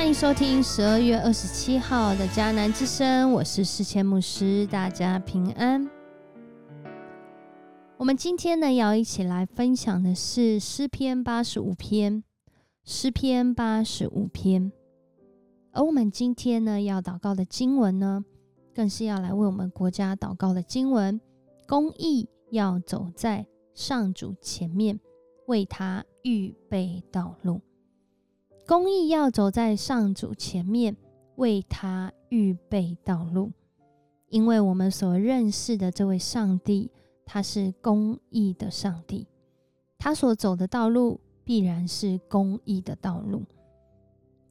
欢迎收听十二月二十七号的迦南之声，我是世谦牧师，大家平安。我们今天呢要一起来分享的是诗篇八十五篇，诗篇八十五篇。而我们今天呢要祷告的经文呢，更是要来为我们国家祷告的经文。公义要走在上主前面，为他预备道路。公义要走在上主前面，为他预备道路，因为我们所认识的这位上帝，他是公义的上帝，他所走的道路必然是公义的道路。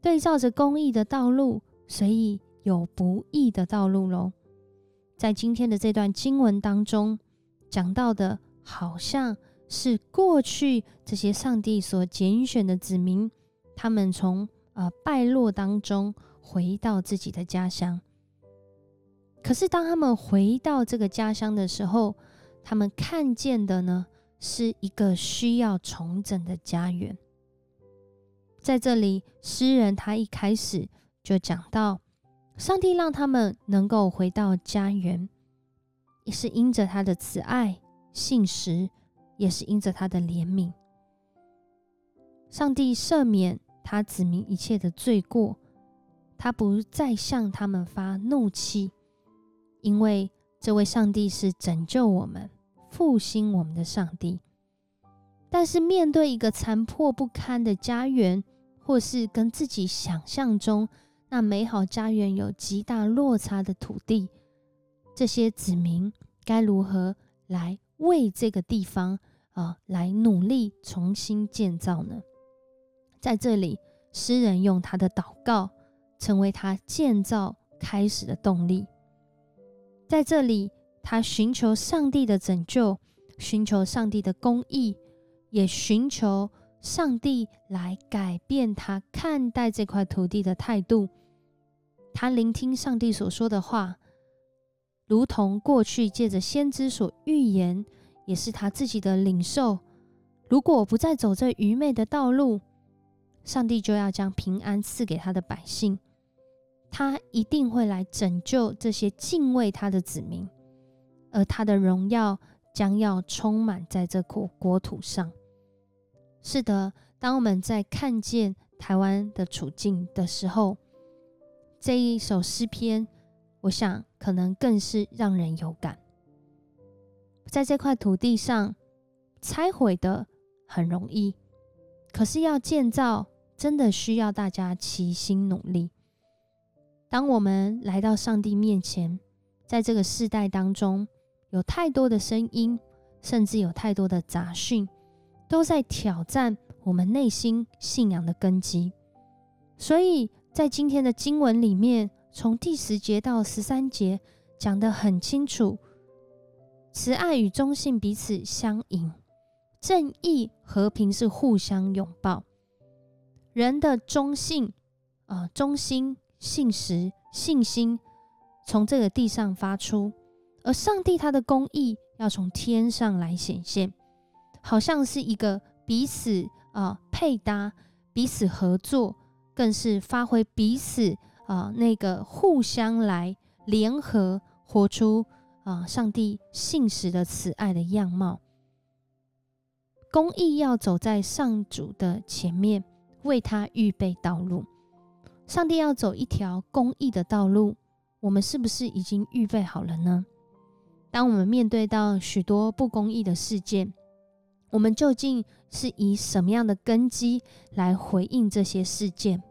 对照着公义的道路，所以有不义的道路喽。在今天的这段经文当中讲到的，好像是过去这些上帝所拣选的子民。他们从呃败落当中回到自己的家乡，可是当他们回到这个家乡的时候，他们看见的呢是一个需要重整的家园。在这里，诗人他一开始就讲到，上帝让他们能够回到家园，也是因着他的慈爱、信实，也是因着他的怜悯，上帝赦免。他指明一切的罪过，他不再向他们发怒气，因为这位上帝是拯救我们、复兴我们的上帝。但是面对一个残破不堪的家园，或是跟自己想象中那美好家园有极大落差的土地，这些子民该如何来为这个地方啊来努力重新建造呢？在这里，诗人用他的祷告成为他建造开始的动力。在这里，他寻求上帝的拯救，寻求上帝的公义，也寻求上帝来改变他看待这块土地的态度。他聆听上帝所说的话，如同过去借着先知所预言，也是他自己的领受。如果不再走这愚昧的道路，上帝就要将平安赐给他的百姓，他一定会来拯救这些敬畏他的子民，而他的荣耀将要充满在这国国土上。是的，当我们在看见台湾的处境的时候，这一首诗篇，我想可能更是让人有感。在这块土地上，拆毁的很容易。可是要建造，真的需要大家齐心努力。当我们来到上帝面前，在这个世代当中，有太多的声音，甚至有太多的杂讯，都在挑战我们内心信仰的根基。所以在今天的经文里面，从第十节到十三节讲得很清楚，慈爱与忠信彼此相迎。正义和平是互相拥抱，人的忠信啊，忠心、信实、信心从这个地上发出，而上帝他的公义要从天上来显现，好像是一个彼此啊配搭、彼此合作，更是发挥彼此啊那个互相来联合，活出啊上帝信实的慈爱的样貌。公义要走在上主的前面，为他预备道路。上帝要走一条公义的道路，我们是不是已经预备好了呢？当我们面对到许多不公义的事件，我们究竟是以什么样的根基来回应这些事件？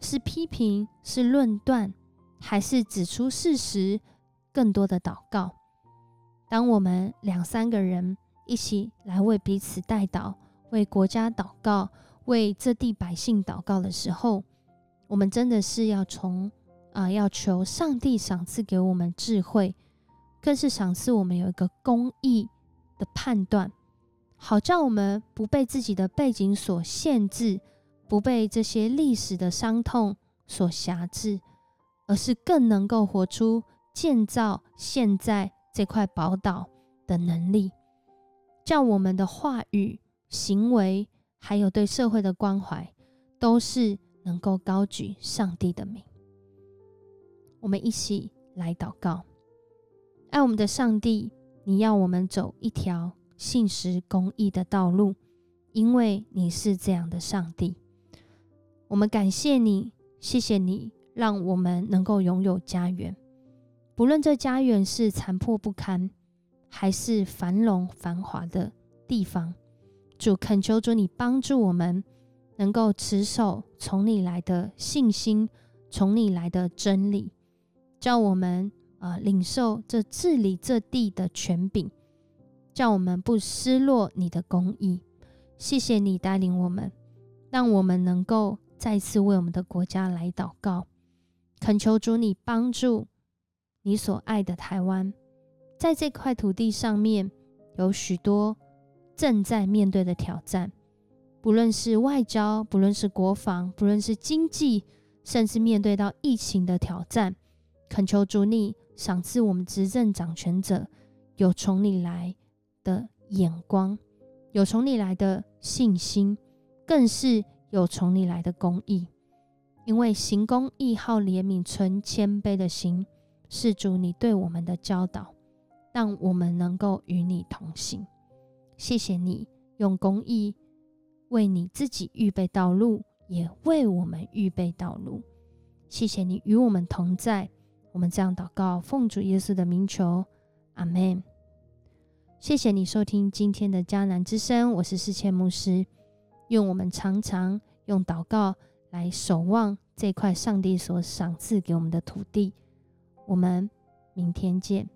是批评，是论断，还是指出事实？更多的祷告。当我们两三个人。一起来为彼此代祷，为国家祷告，为这地百姓祷告的时候，我们真的是要从啊，要求上帝赏赐给我们智慧，更是赏赐我们有一个公义的判断，好叫我们不被自己的背景所限制，不被这些历史的伤痛所辖制，而是更能够活出建造现在这块宝岛的能力。叫我们的话语、行为，还有对社会的关怀，都是能够高举上帝的名。我们一起来祷告，爱我们的上帝，你要我们走一条信实公义的道路，因为你是这样的上帝。我们感谢你，谢谢你，让我们能够拥有家园，不论这家园是残破不堪，还是繁荣繁华的地方。主恳求主，你帮助我们。能够持守从你来的信心，从你来的真理，叫我们啊领受这治理这地的权柄，叫我们不失落你的公义。谢谢你带领我们，让我们能够再次为我们的国家来祷告，恳求主你帮助你所爱的台湾，在这块土地上面有许多正在面对的挑战。不论是外交，不论是国防，不论是经济，甚至面对到疫情的挑战，恳求主你赏赐我们执政掌权者有从你来的眼光，有从你来的信心，更是有从你来的公义。因为行公义、好怜悯、存谦卑的心，是主你对我们的教导，让我们能够与你同行。谢谢你用公义。为你自己预备道路，也为我们预备道路。谢谢你与我们同在。我们这样祷告，奉主耶稣的名求，阿门。谢谢你收听今天的迦南之声，我是世谦牧师。愿我们常常用祷告来守望这块上帝所赏赐给我们的土地。我们明天见。